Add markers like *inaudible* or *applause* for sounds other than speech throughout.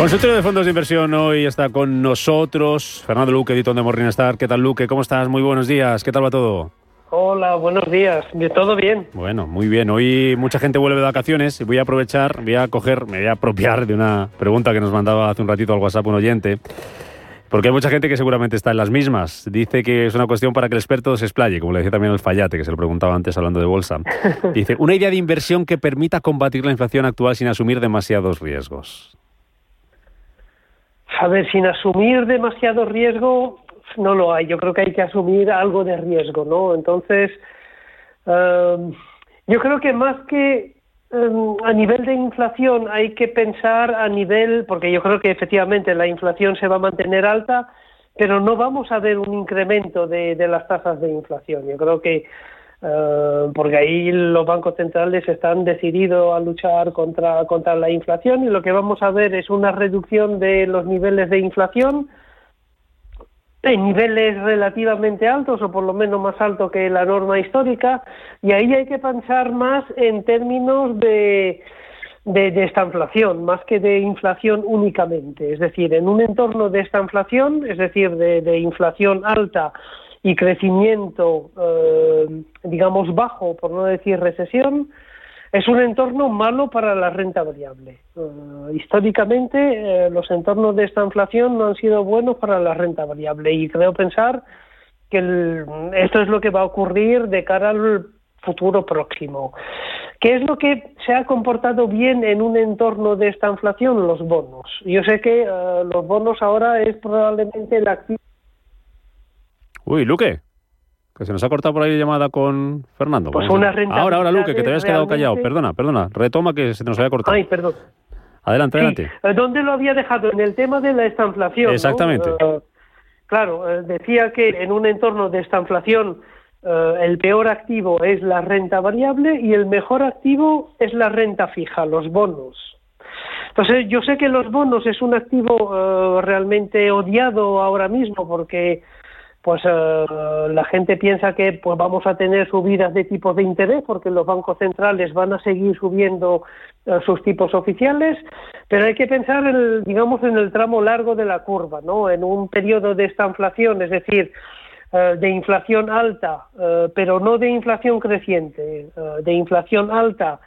Consultorio de fondos de inversión hoy está con nosotros Fernando Luque, editor de Morningstar. ¿Qué tal, Luque? ¿Cómo estás? Muy buenos días. ¿Qué tal va todo? Hola, buenos días. ¿Todo bien? Bueno, muy bien. Hoy mucha gente vuelve de vacaciones y voy a aprovechar, voy a coger, me voy a apropiar de una pregunta que nos mandaba hace un ratito al WhatsApp un oyente. Porque hay mucha gente que seguramente está en las mismas. Dice que es una cuestión para que el experto se explaye, como le decía también el Fallate, que se lo preguntaba antes hablando de bolsa. *laughs* Dice, una idea de inversión que permita combatir la inflación actual sin asumir demasiados riesgos. A ver, sin asumir demasiado riesgo, no lo hay. Yo creo que hay que asumir algo de riesgo, ¿no? Entonces, em, yo creo que más que em, a nivel de inflación hay que pensar a nivel, porque yo creo que efectivamente la inflación se va a mantener alta, pero no vamos a ver un incremento de las tasas de inflación. Yo creo que eh, porque ahí los bancos centrales están decididos a luchar contra, la inflación y lo que vamos a ver es una reducción de los niveles de inflación en niveles relativamente altos o por lo menos más alto que la norma histórica y ahí hay que pensar más en términos de, de, esta inflación, más que de inflación únicamente. Es decir, en un entorno de esta inflación, es decir, de, de inflación alta y crecimiento, eh, digamos, bajo, por no decir recesión, es un entorno malo para la renta variable. Eh, históricamente, eh, los entornos de esta inflación no han sido buenos para la renta variable y creo pensar que esto es lo que va a ocurrir de cara al futuro próximo. ¿Qué es lo que se ha comportado bien en un entorno de esta inflación? Los bonos. Yo sé que los bonos ahora es probablemente el activo Uy, Luque, que se nos ha cortado por ahí llamada con Fernando. Pues una renta ahora, ahora, Luque, que te habías quedado callado. Perdona, perdona. Retoma que se nos había cortado. Ay, perdón. Adelante, adelante. Eh, ¿Dónde lo había dejado? En el tema de la estanflación. Exactamente. Eh, claro, eh, decía que en un entorno de estanflación el peor activo es la renta variable y el mejor activo es la renta fija, los bonos. Entonces, yo sé que los bonos es un activo realmente odiado ahora mismo porque pues eh, la gente piensa que pues vamos a tener subidas de tipos de interés porque los bancos centrales van a seguir subiendo eh, sus tipos oficiales, pero hay que pensar el, digamos en el tramo largo de la curva, ¿no? En un periodo de esta inflación, es decir, eh, de inflación alta, pero no de inflación creciente, de inflación alta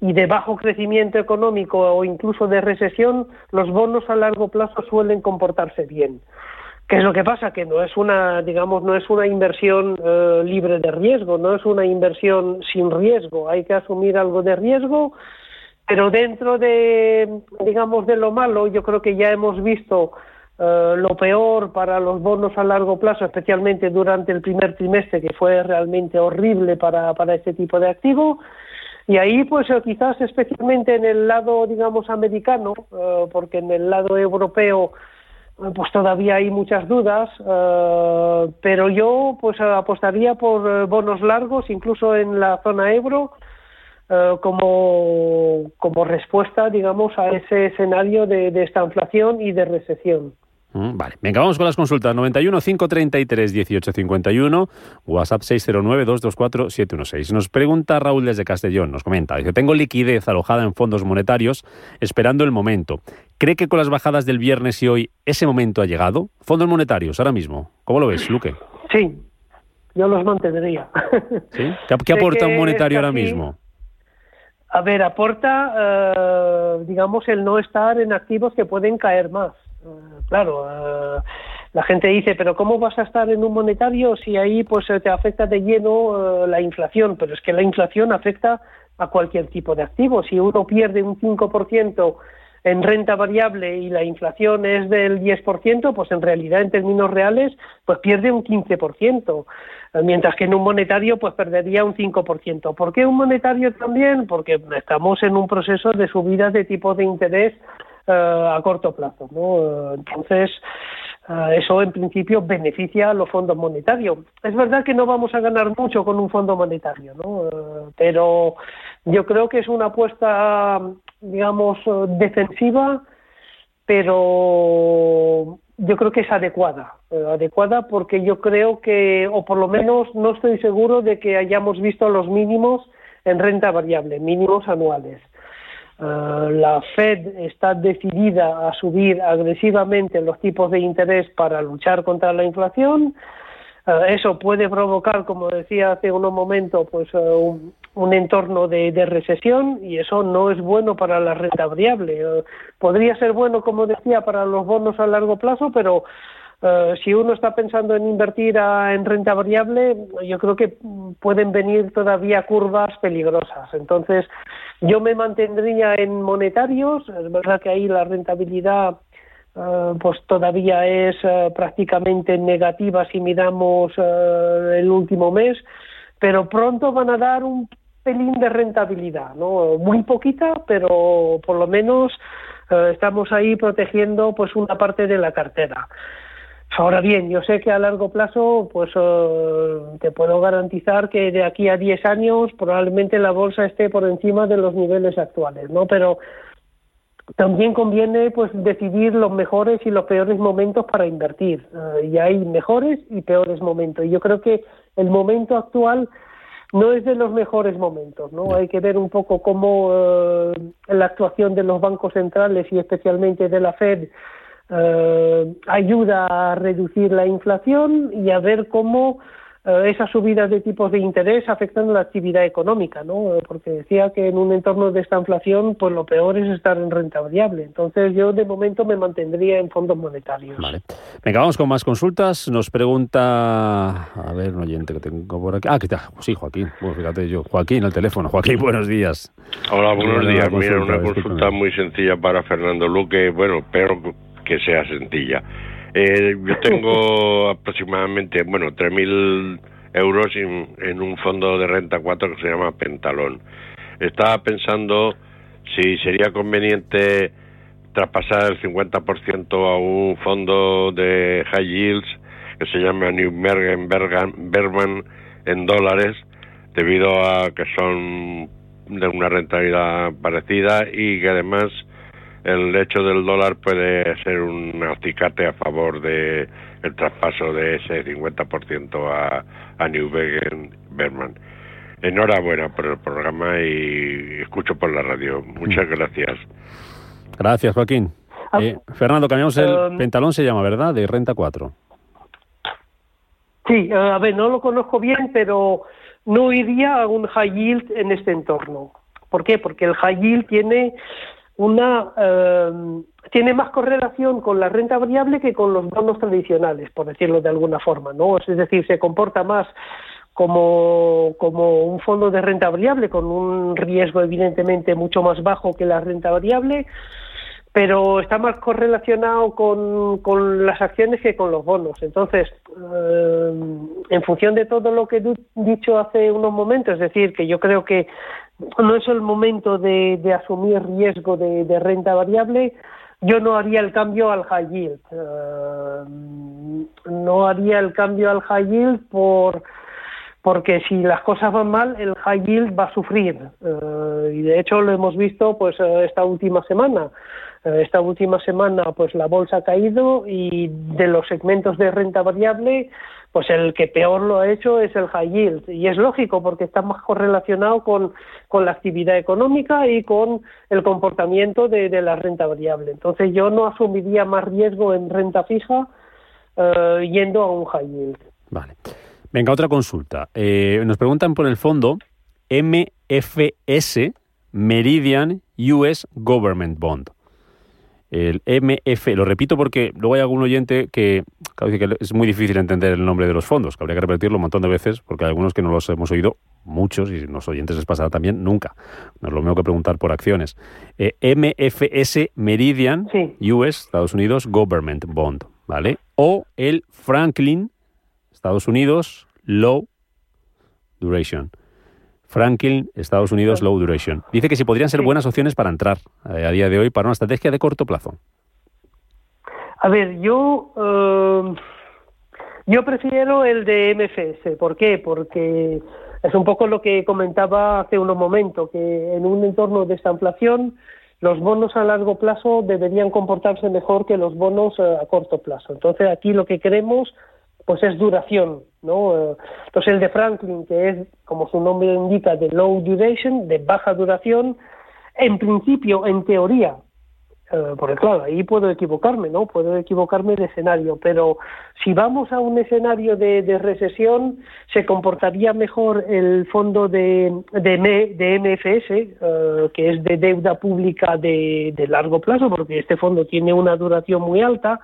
y de bajo crecimiento económico o incluso de recesión, los bonos a largo plazo suelen comportarse bien. ¿Qué es lo que pasa? Que no es una, digamos, no es una inversión eh, libre de riesgo, no es una inversión sin riesgo. Hay que asumir algo de riesgo, pero dentro de, digamos, de lo malo, yo creo que ya hemos visto eh, lo peor para los bonos a largo plazo, especialmente durante el primer trimestre, que fue realmente horrible para, para este tipo de activo. Y ahí, pues eh, quizás especialmente en el lado, digamos, americano, porque en el lado europeo pues todavía hay muchas dudas, eh, pero yo pues apostaría por eh, bonos largos, incluso en la zona euro, eh, como, como respuesta, digamos, a ese escenario de, de esta inflación y de recesión. Mm, vale, venga, vamos con las consultas. 91 533 1851, WhatsApp 609 224 716. Nos pregunta Raúl desde Castellón, nos comenta, dice, tengo liquidez alojada en fondos monetarios esperando el momento. ¿Cree que con las bajadas del viernes y hoy ese momento ha llegado? Fondos monetarios, ahora mismo. ¿Cómo lo ves, Luque? Sí, yo los mantendría. *laughs* ¿Qué, aporta un monetario ahora mismo? A ver, aporta, eh, digamos, el no estar en activos que pueden caer más. Eh, claro, eh, la gente dice, pero ¿cómo vas a estar en un monetario si ahí pues te afecta de lleno eh, la inflación? Pero es que la inflación afecta a cualquier tipo de activo. Si uno pierde un 5% en renta variable y la inflación es del 10%, pues en realidad en términos reales pues pierde un 15%. mientras que en un monetario pues perdería un 5%. ¿Por qué un monetario también? Porque estamos en un proceso de subidas de tipo de interés a corto plazo. ¿no? Entonces, eso en principio beneficia a los fondos monetarios. Es verdad que no vamos a ganar mucho con un fondo monetario, ¿no? pero yo creo que es una apuesta, digamos, defensiva, pero yo creo que es adecuada, eh, adecuada porque yo creo que, o por lo menos no estoy seguro de que hayamos visto los mínimos en renta variable, mínimos anuales. Eh, la Fed está decidida a subir agresivamente los tipos de interés para luchar contra la inflación. Eh, eso puede provocar, como decía hace unos momentos, pues un, un entorno de, recesión y eso no es bueno para la renta variable. Podría ser bueno, como decía, para los bonos a largo plazo, pero eh, si uno está pensando en invertir en renta variable, yo creo que pueden venir todavía curvas peligrosas. Entonces, yo me mantendría en monetarios. Es verdad que ahí la rentabilidad eh, pues todavía es prácticamente negativa si miramos el último mes pero pronto van a dar un pelín de rentabilidad, ¿no? Muy poquita, pero por lo menos estamos ahí protegiendo pues una parte de la cartera. Ahora bien, yo sé que a largo plazo, pues eh, te puedo garantizar que de aquí a 10 años probablemente la bolsa esté por encima de los niveles actuales, ¿no? Pero también conviene pues decidir los mejores y los peores momentos para invertir. Eh, y hay mejores y peores momentos. Y yo creo que el momento actual no es de los mejores momentos, ¿no? Hay que ver un poco cómo eh, la actuación de los bancos centrales y especialmente de la Fed eh, ayuda a reducir la inflación y a ver cómo eh, esas subidas de tipos de interés afectan la actividad económica, ¿no? Porque decía que en un entorno de esta inflación, pues lo peor es estar en renta variable. Entonces yo de momento me mantendría en fondos monetarios. Vale. Venga, vamos con más consultas. Nos pregunta, a ver, un oyente que tengo por aquí. Ah, que está, sí, Joaquín. Bueno, fíjate yo, Joaquín, al teléfono. Joaquín, *laughs* buenos días. Hola, buenos días. Mira, una consulta muy sencilla para Fernando Luque. Bueno, espero que sea sencilla. Eh, yo tengo *laughs* aproximadamente, bueno, 3.000 euros en, un fondo de renta 4 que se llama Pentalón. Estaba pensando si sería conveniente traspasar el 50% a un fondo de high yields que se llama New Berman en dólares, debido a que son de una rentabilidad parecida y que además el hecho del dólar puede ser un acicate a favor de el traspaso de ese 50% a, a New Berman. Enhorabuena por el programa y escucho por la radio. Muchas mm. gracias. Gracias, Joaquín. Ah. Eh, Fernando, cambiamos el um, pentalón, se llama, ¿verdad? De Renta 4. Sí, eh, a ver, no lo conozco bien, pero no iría a un high yield en este entorno. ¿Por qué? Porque el high yield tiene una eh, tiene más correlación con la renta variable que con los bonos tradicionales, por decirlo de alguna forma, ¿no? Es decir, se comporta más como, un fondo de renta variable con un riesgo evidentemente mucho más bajo que la renta variable, pero está más correlacionado con, con las acciones que con los bonos. Entonces, eh, en función de todo lo que he dicho hace unos momentos, es decir, que yo creo que no es el momento de, asumir riesgo de, renta variable, yo no haría el cambio al high yield. Eh, no haría el cambio al high yield por porque si las cosas van mal, el high yield va a sufrir. Eh, y de hecho lo hemos visto pues eh, esta última semana. esta última semana pues la bolsa ha caído y de los segmentos de renta variable pues el que peor lo ha hecho es el high yield. Y es lógico porque está más correlacionado con, con la actividad económica y con el comportamiento de, la renta variable. Entonces yo no asumiría más riesgo en renta fija eh, yendo a un high yield. Vale. Venga, otra consulta. Eh, nos preguntan por el fondo MFS Meridian US Government Bond el MF, lo repito porque luego hay algún oyente que, que es muy difícil entender el nombre de los fondos, que habría que repetirlo un montón de veces, porque hay algunos que no los hemos oído, muchos, y los oyentes les pasará también, nunca. No es lo mismo que preguntar por acciones. Eh, MFS Meridian US, Estados Unidos, Government Bond, ¿vale? O el Franklin, Estados Unidos, Low Duration. Franklin, Estados Unidos, Low Duration. Dice que si podrían ser buenas opciones para entrar eh, a día de hoy para una estrategia de corto plazo. A ver, yo eh, yo prefiero el de MFS. ¿Por qué? Porque es un poco lo que comentaba hace unos momentos, que en un entorno de esta inflación los bonos a largo plazo deberían comportarse mejor que los bonos eh, a corto plazo. Entonces aquí lo que queremos pues es duración, ¿no? Eh, entonces el de Franklin, que es, como su nombre indica, de low duration, de baja duración, en principio, en teoría, eh, porque claro, ahí puedo equivocarme, ¿no? Puedo equivocarme de escenario, pero si vamos a un escenario de, recesión, se comportaría mejor el fondo de, de, de MFS, eh, que es de deuda pública de, de largo plazo, porque este fondo tiene una duración muy alta,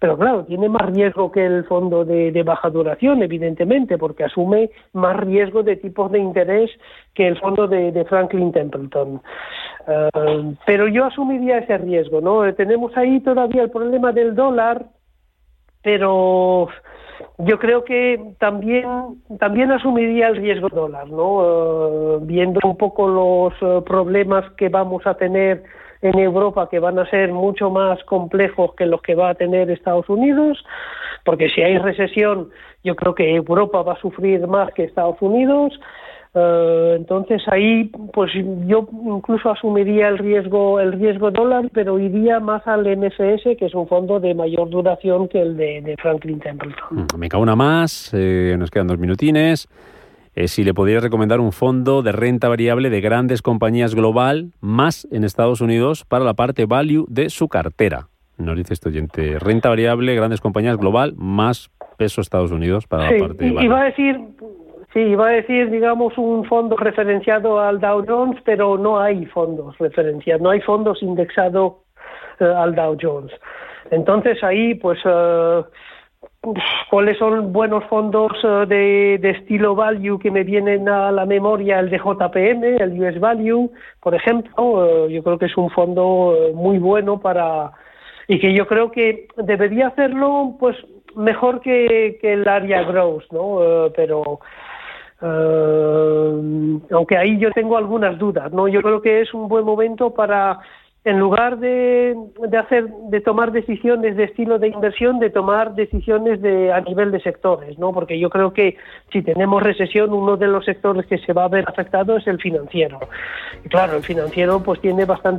pero claro, tiene más riesgo que el fondo de, baja duración, evidentemente, porque asume más riesgo de tipos de interés que el fondo de, Franklin Templeton. Eh, pero yo asumiría ese riesgo, ¿no? Eh, tenemos ahí todavía el problema del dólar, pero yo creo que también también asumiría el riesgo dólar, ¿no? Eh, viendo un poco los problemas que vamos a tener en Europa que van a ser mucho más complejos que los que va a tener Estados Unidos, porque si hay recesión, yo creo que Europa va a sufrir más que Estados Unidos. Eh, entonces ahí, pues yo incluso asumiría el riesgo, el riesgo dólar, pero iría más al MFS, que es un fondo de mayor duración que el de, Franklin Templeton. Me cago una más, eh, nos quedan dos minutines. Eh, si le podría recomendar un fondo de renta variable de grandes compañías global, más en Estados Unidos, para la parte value de su cartera. Nos dice este oyente, renta variable, grandes compañías global, más peso Estados Unidos para la parte value. Iba a decir, sí, iba a decir, digamos, un fondo referenciado al Dow Jones, pero no hay fondos referenciados, no hay fondos indexados eh, al Dow Jones. Entonces ahí, pues... Eh, cuáles son buenos fondos eh, de, estilo value que me vienen a la memoria, el de JPM, el US Value, por ejemplo, eh, yo creo que es un fondo eh, muy bueno para y que yo creo que debería hacerlo pues mejor que, que el área growth, ¿no? pero aunque ahí yo tengo algunas dudas, ¿no? Yo creo que es un buen momento para en lugar de, de, hacer de tomar decisiones de estilo de inversión de tomar decisiones de a nivel de sectores no porque yo creo que si tenemos recesión uno de los sectores que se va a ver afectado es el financiero. Y claro el financiero pues tiene bastante